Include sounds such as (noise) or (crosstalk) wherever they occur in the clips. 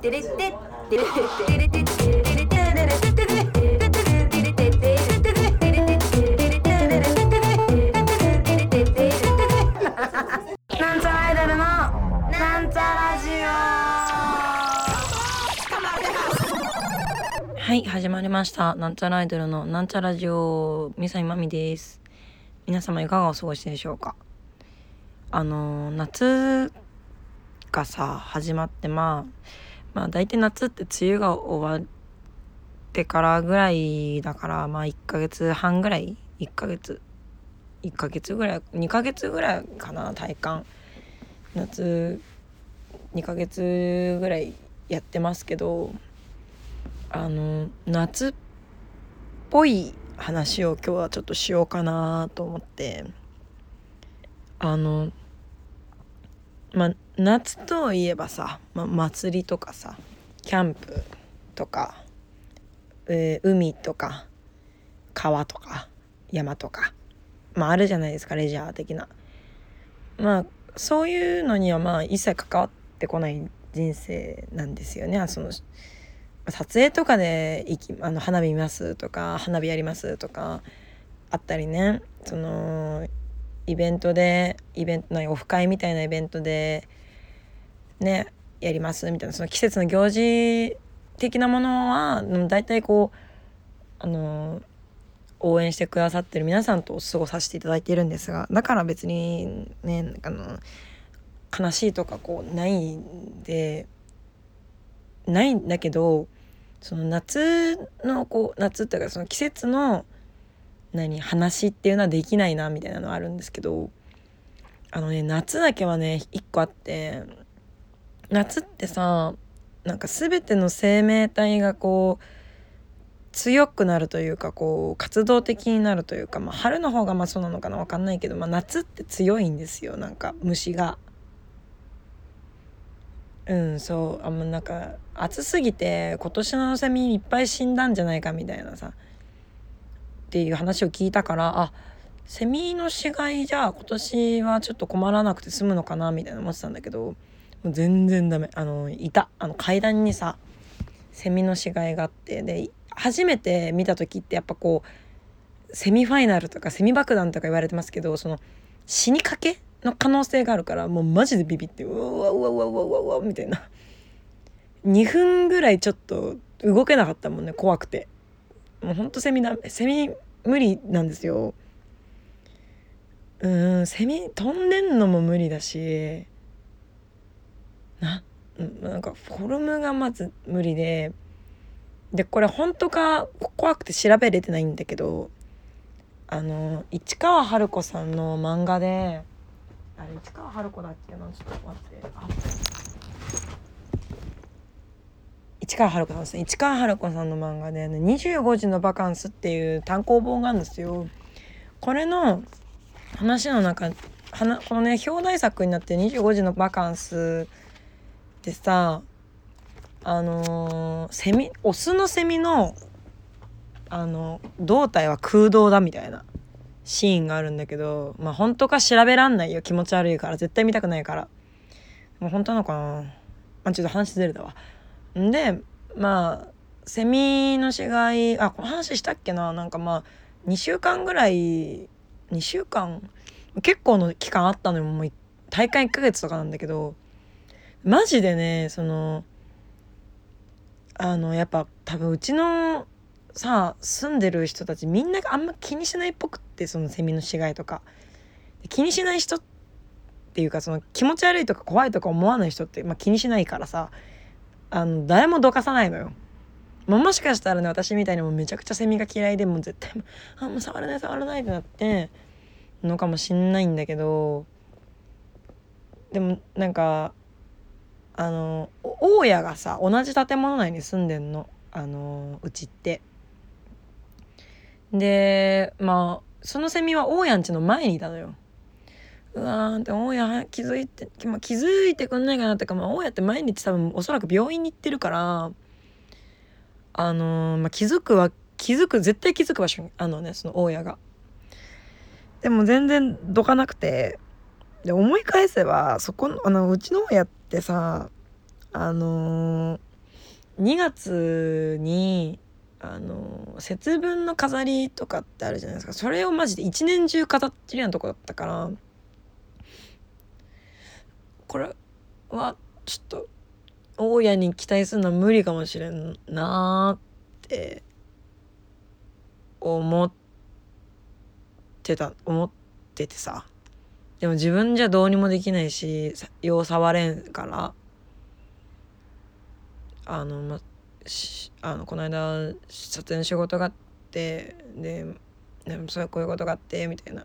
テレテテレテレテテレテレテテテテはい始まりましたなんちゃらアイドルのなんちゃラジオみさいまみです皆様いかがお過ごしでしょうかあの夏がさ始まってまあまあ大体夏って梅雨が終わってからぐらいだからまあ1ヶ月半ぐらい1ヶ月1ヶ月ぐらい2ヶ月ぐらいかな体感。夏2ヶ月ぐらいやってますけどあの夏っぽい話を今日はちょっとしようかなと思って。あのまあ夏といえばさ、ま、祭りとかさキャンプとか、えー海とか川とか山とかまああるじゃないですかレジャー的な。まあそういうのにはまあ一切関わってこない人生なんですよね。その撮影とかで行きあの花火見ますとか花火やりますとかあったりね。そのイベントでイベントオフ会みたいなイベントでねやりますみたいな。その季節の行事的なものは大体こうあの応援してくださってる皆さんと過ごさせていただいているんですがだから別にねあの悲しいとかこうないんでないんだけどその夏のこう夏っていうかその季節の何話っていうのはできないなみたいなのはあるんですけどあのね夏だけはね一個あって夏ってさなんか全ての生命体がこう強くなるというかこう活動的になるというか、まあ、春の方がまあそうなのかな分かんないけど、まあ、夏って強いんですよなんか虫が。うんそうあんまなんか暑すぎて今年のセミいっぱい死んだんじゃないかみたいなさっていう話を聞いたからあセミの死骸じゃあ今年はちょっと困らなくて済むのかなみたいな思ってたんだけどもう全然ダメ。あのいた。あの階段にさセミの死骸があって。で初めて見た時ってやっぱこうセミファイナルとかセミ爆弾とか言われてますけどその死にかけの可能性があるからもうマジでビビってうわうわうわうわうわうわみたいな。2分ぐらいちょっと動けなかったもんね怖くて。もうほんとセミだセミ無理なんですよ。うんセミ飛んでんのも無理だし。ななんかフォルムがまず無理ででこれ本当か怖くて調べれてないんだけどあの市川春子さんの漫画であれ市川春子だっけなちょっと待ってあ市川春子さんですね市川春子さんの漫画で、ね「25時のバカンス」っていう単行本があるんですよ。これの話の中はなこのね表題作になって「25時のバカンス」ってさあのーセミオスのセミのあの胴体は空洞だみたいなシーンがあるんだけどまあ本当か調べらんないよ。気持ち悪いから。絶対見たくないから。もう本当なのかな。まあちょっと話ずれたわ。んでまあセミの死骸あこの話したっけな。なんかまあ2週間ぐらい2週間？結構の期間あったのよ。もう大会1ヶ月とかなんだけど。マジでねそのあのやっぱ多分うちのさ住んでる人たちみんながあんま気にしないっぽくってそのセミの死骸とか気にしない人っていうかその気持ち悪いとか怖いとか思わない人って、まあ、気にしないからさあの誰もどかさないのよ。まあ、もしかしたらね私みたいにもめちゃくちゃセミが嫌いでもう絶対あもう触らない触らないってなってのかもしんないんだけどでもなんかあの大家がさ同じ建物内に住んでんのあのうちって。でまあそのセミは大家んちの前にいたのよ。うわーって大家気づいて、まあ、気づいてくんないかなってか、まあ、大家って毎日多分おそらく病院に行ってるからあのまあ、気づくは気づく絶対気づく場所にあのねその大家が。でも全然どかなくてで思い返せばそこのあのうちの親ってさあのー2月にあの節分の飾りとかってあるじゃないですか。それをマジで一年中飾ってるようなとこだったからこれはちょっと大家に期待するのは無理かもしれんなーって思ってた思っててさ。でも自分じゃどうにもできないしよう触れんから。あのまあのこの間撮影の仕事があってででもそういうこういうことがあってみたいな。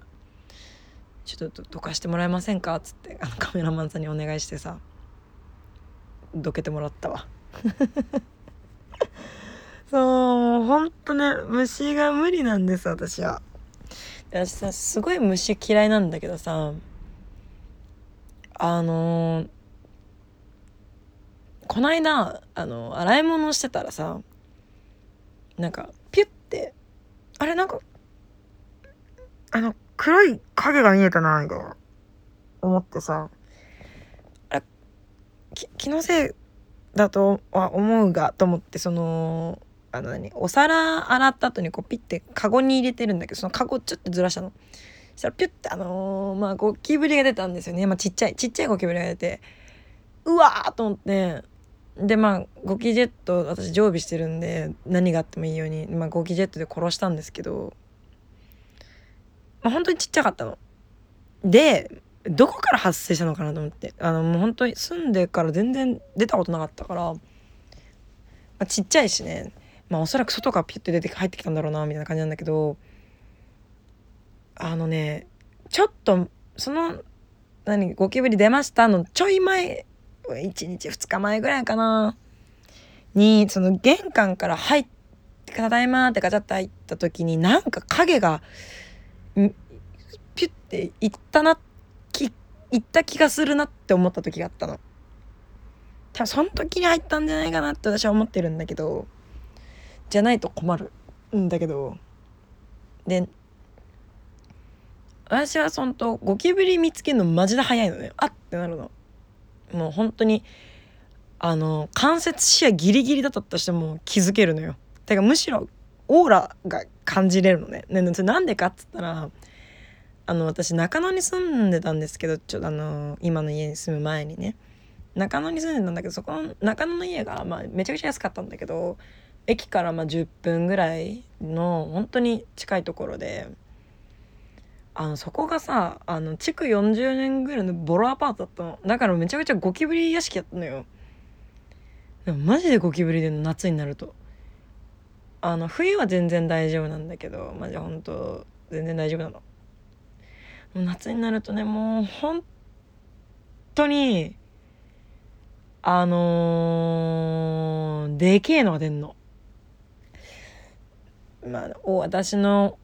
ちょっとどかしてもらえませんか？っつってあのカメラマンさんにお願いしてさどけてもらったわ。(laughs) そうもうほんとね虫が無理なんです私は。私さすごい虫嫌いなんだけどさあのー、こないだあの洗い物してたらさなんかピュッてあれなんかあの黒い影が見えたなみたいな思ってさ。あ気のせいだとは思うがと思ってそのあの何？お皿洗った後にこうピッてカゴに入れてるんだけどそのカゴちょっとずらしたの。そしたらピュッてあのー、まあゴキブリが出たんですよね。まあちっちゃいちっちゃいゴキブリが出て。うわーと思って。でまあゴキジェット私常備してるんで何があってもいいように、まあ、ゴキジェットで殺したんですけど。まあ本当にちっちゃかったの。でどこから発生したのかなと思って。あのもう本当に住んでから全然出たことなかったから、まあ、ちっちゃいしね。まあおそらく外からピュッて出て入ってきたんだろうなみたいな感じなんだけどあのねちょっとその何ゴキブリ出ましたのちょい前1日2日前ぐらいかなにその玄関から入って「ただいま」ってガチャッと入った時になんか影がピュッていったなきいった気がするなって思った時があったの。多分その時に入ったんじゃないかなって私は思ってるんだけどじゃないと困るんだけど。で私はそんとゴキブリ見つけるのマジで早いのね。あってなるの。もう本当にあの関節視野ギリギリだったとしても気づけるのよ。てかむしろオーラが感じれるのね。ねなんでかっつったらあの私中野に住んでたんですけどちょあの今の家に住む前にね。中野に住んでたんだけどそこの中野の家が、まあ、めちゃくちゃ安かったんだけど駅からまあ10分ぐらいの本当に近いところであのそこがさあの築40年ぐらいのボロアパートだったのだからめちゃくちゃゴキブリ屋敷やったのよでもマジでゴキブリで夏になるとあの冬は全然大丈夫なんだけどマジ本当全然大丈夫なの。夏になるとねもう本当にあのー、でけえのが出んの。まあ、私の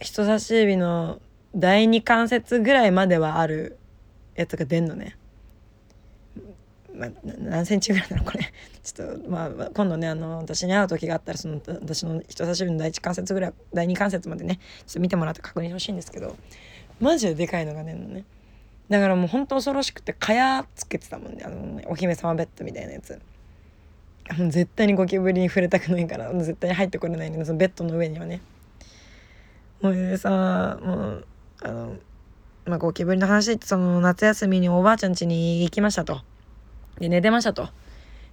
人差し指の第二関節ぐらいまではあるやつが出んのね。まあ、何センチぐらいなのこれ。(laughs) ちょっとまあ今度ねあの私に会う時があったらその私の人差し指の第一関節ぐらい第二関節までねちょっと見てもらって確認してほしいんですけど。マジででかいのが出るのね。だからもうほんと恐ろしくて蚊帳つけてたもんね。あのお姫様ベッドみたいなやつ。絶対にゴキブリに触れたくないから絶対に入ってこれないんでそのベッドの上にはね。もうさもうあのまあゴキブリの話ってその夏休みにおばあちゃん家に行きましたと。で寝てましたと。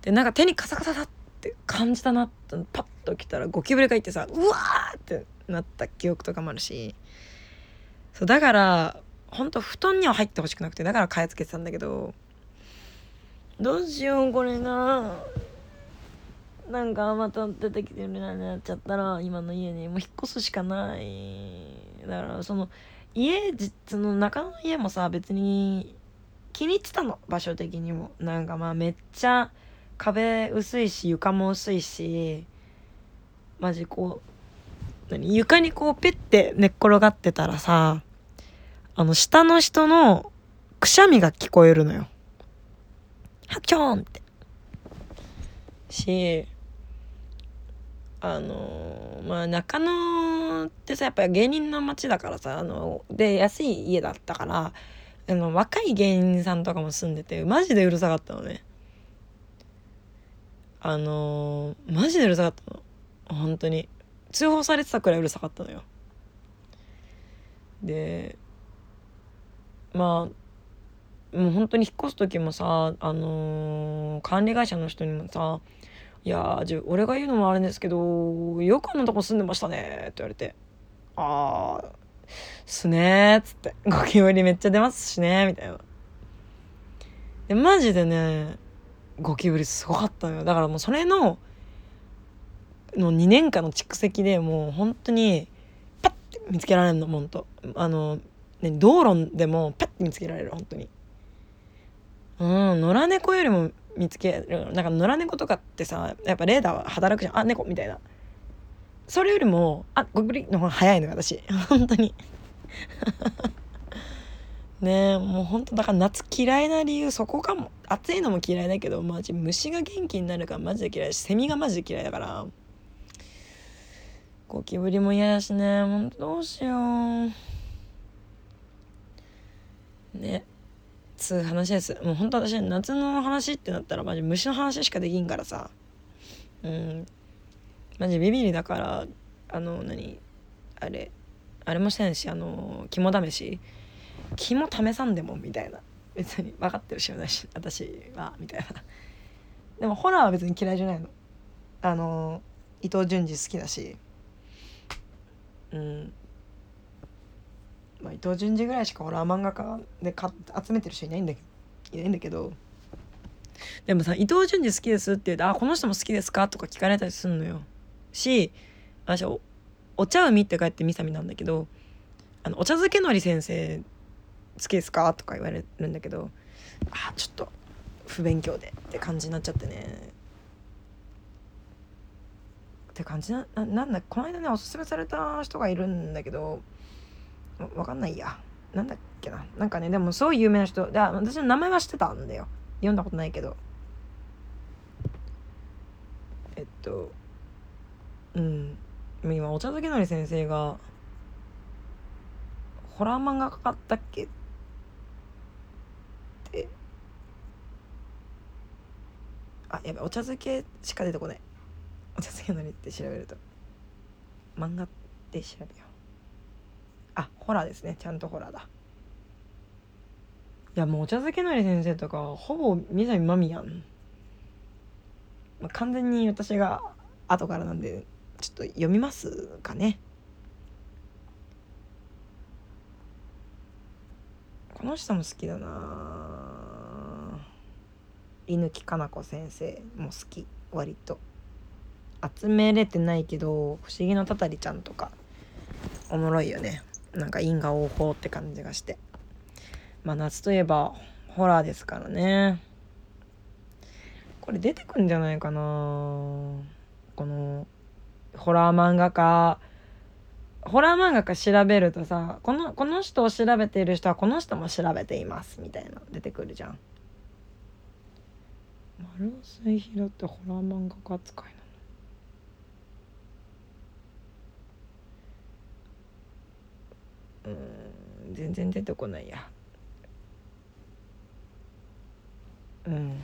でなんか手にカサカサだって感じたなってパッと起きたらゴキブリがいてさうわーってなった記憶とかもあるし。そうだからほんと布団には入ってほしくなくてだから替えつけてたんだけど。どうしようこれがなんかまた出てきてるようになっちゃったら今の家にもう引っ越すしかないだからその家その中の家もさ別に気に入ってたの場所的にもなんかまあめっちゃ壁薄いし床も薄いしマジこう何床にこうペッて寝っ転がってたらさあの下の人のくしゃみが聞こえるのよ。ハキョーンって。しあのまあ中野ってさやっぱり芸人の街だからさあので安い家だったからあの若い芸人さんとかも住んでてマジでうるさかったのね。あの、マジでうるさかったの。本当に。通報されてたくらいうるさかったのよ。でまあもう本当に引っ越す時もさあのー、管理会社の人にもさ「いやじゃ俺が言うのもあれですけどよくあんなとこ住んでましたね」って言われて「ああすね」っつって「ゴキブリめっちゃ出ますしね」みたいな。でマジでねゴキブリすごかったのよ。だからもうそれのの2年間の蓄積でもう本当にパッて見つけられるのほんと。あの、ね、道路でもパッて見つけられる本当に。うん野良猫よりも見つけるなんか野良猫とかってさやっぱレーダーは働くじゃん。あ猫みたいな。それよりもあゴキブリの方が早いのよ私。(laughs) 本当に。(laughs) ねえもうほんとだから夏嫌いな理由そこかも。暑いのも嫌いだけどマジ虫が元気になるからマジで嫌いしセミがマジで嫌いだから。ゴキブリも嫌やしね。ほんとどうしよう。ね。つう話です。もうほんと私夏の話ってなったらマジ虫の話しかできんからさ。うん。マジビビりだからあの何？あれあれもしてないしあの肝試し？肝試さんでもみたいな。別に分かってるし私私はみたいな。でもホラーは別に嫌いじゃないの。あの伊藤潤二好きだし。うん。まあ、伊藤潤二ぐらいしかホラー漫画家でか集めてる人いないんだけどいないんだけどでもさ伊藤潤二好きですって言うと「あこの人も好きですか?」とか聞かれたりすんのよし私おお茶海って書いてみさみなんだけどあのお茶漬けのり先生好きですか?」とか言われるんだけどあちょっと不勉強でって感じになっちゃってねって感じななんだこの間ねおすすめされた人がいるんだけどわかんないや。なんだっけな。なんかねでもすごい有名な人。で私の名前は知ってたんだよ。読んだことないけど。えっとうん。今お茶漬けのり先生がホラー漫画かかったっけって。あやばい。お茶漬けしか出てこない。お茶漬けのりって調べると。漫画で調べよう。あホラーですね。ちゃんとホラーだ。いやもうお茶漬けのり先生とかほぼ三谷真美やん、まあ、完全に私が後からなんでちょっと読みますかね。この人も好きだな。犬木かな子先生も好き。割と。集めれてないけど「不思議のたたりちゃん」とかおもろいよね。なんか因果応報って感じがして。まあ夏といえばホラーですからね。これ出てくんじゃないかな。このホラー漫画家。ホラー漫画家調べるとさこのこの人を調べている人はこの人も調べていますみたいな出てくるじゃん。丸尾末広ってホラー漫画家扱いなのうん全然出てこないや。うん。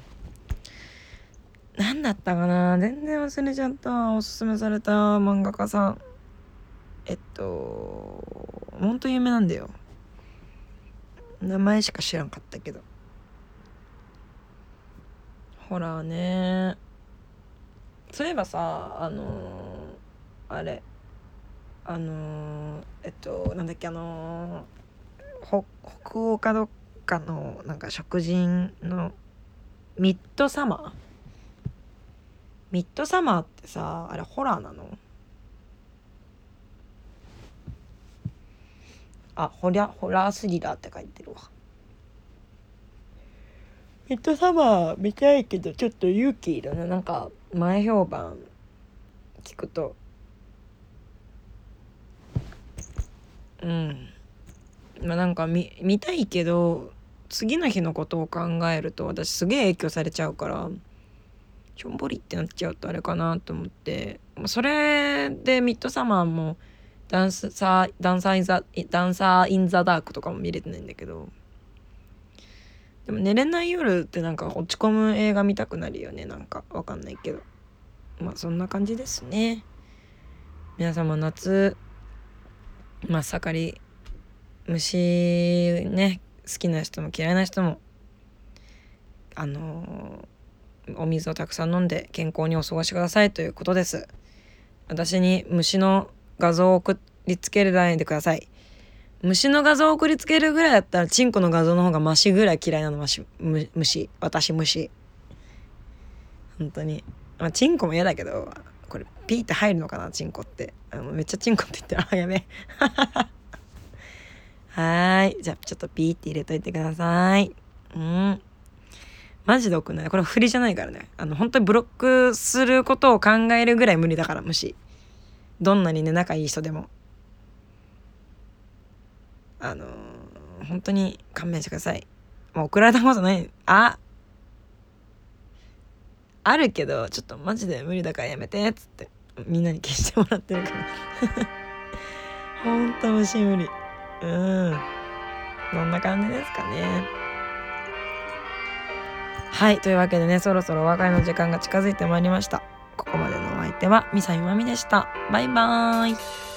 何だったかな？全然忘れちゃった。おすすめされた漫画家さん。えっとほんと有名なんだよ。名前しか知らんかったけど。ほらね。そういえばさあのー、あれ。あのー、えっとなんだっけあの、北欧かどっかのなんか食人のミッドサマー？ミッドサマーってさあれホラーなの？あホラホラースリラーって書いてるわ。ミッドサマー見たいけどちょっと勇気いるな。なんか前評判聞くと。うん。まあなんか見見たいけど次の日のことを考えると私すげえ影響されちゃうからしょんぼりってなっちゃうとあれかなと思ってそれでミッドサマーもダンサーダンサーインザダンサーインザダークとかも見れてないんだけどでも寝れない夜ってなんか落ち込む映画見たくなるよねなんか。わかんないけど。まあそんな感じですね。皆様夏真っ盛り虫ね好きな人も嫌いな人もあの、お水をたくさん飲んで健康にお過ごしくださいということです。私に虫の画像を送りつけないでください。虫の画像を送りつけるぐらいだったらチンコの画像の方がマシぐらい嫌いなの虫虫。私虫。本当に。まあチンコも嫌だけどこれピーって入るのかなチンコって。あのめっちゃチンコって言ってあやめ (laughs) はい。じゃあちょっとピーって入れといてください。うん。マジで奥ない？これ振りじゃないからね。あの本当にブロックすることを考えるぐらい無理だから虫どんなにね仲いい人でも。あのー、本当に勘弁してください。もう送られたことない。ああるけど、ちょっとマジで無理だからやめて、っつって。みんなに消してもらってるから。(laughs) ほんと虫無理。うん。こんな感じですかね。はい。というわけでね、そろそろお別れの時間が近づいてまいりました。ここまでのお相手は、ミサイマミでした。バイバーイ。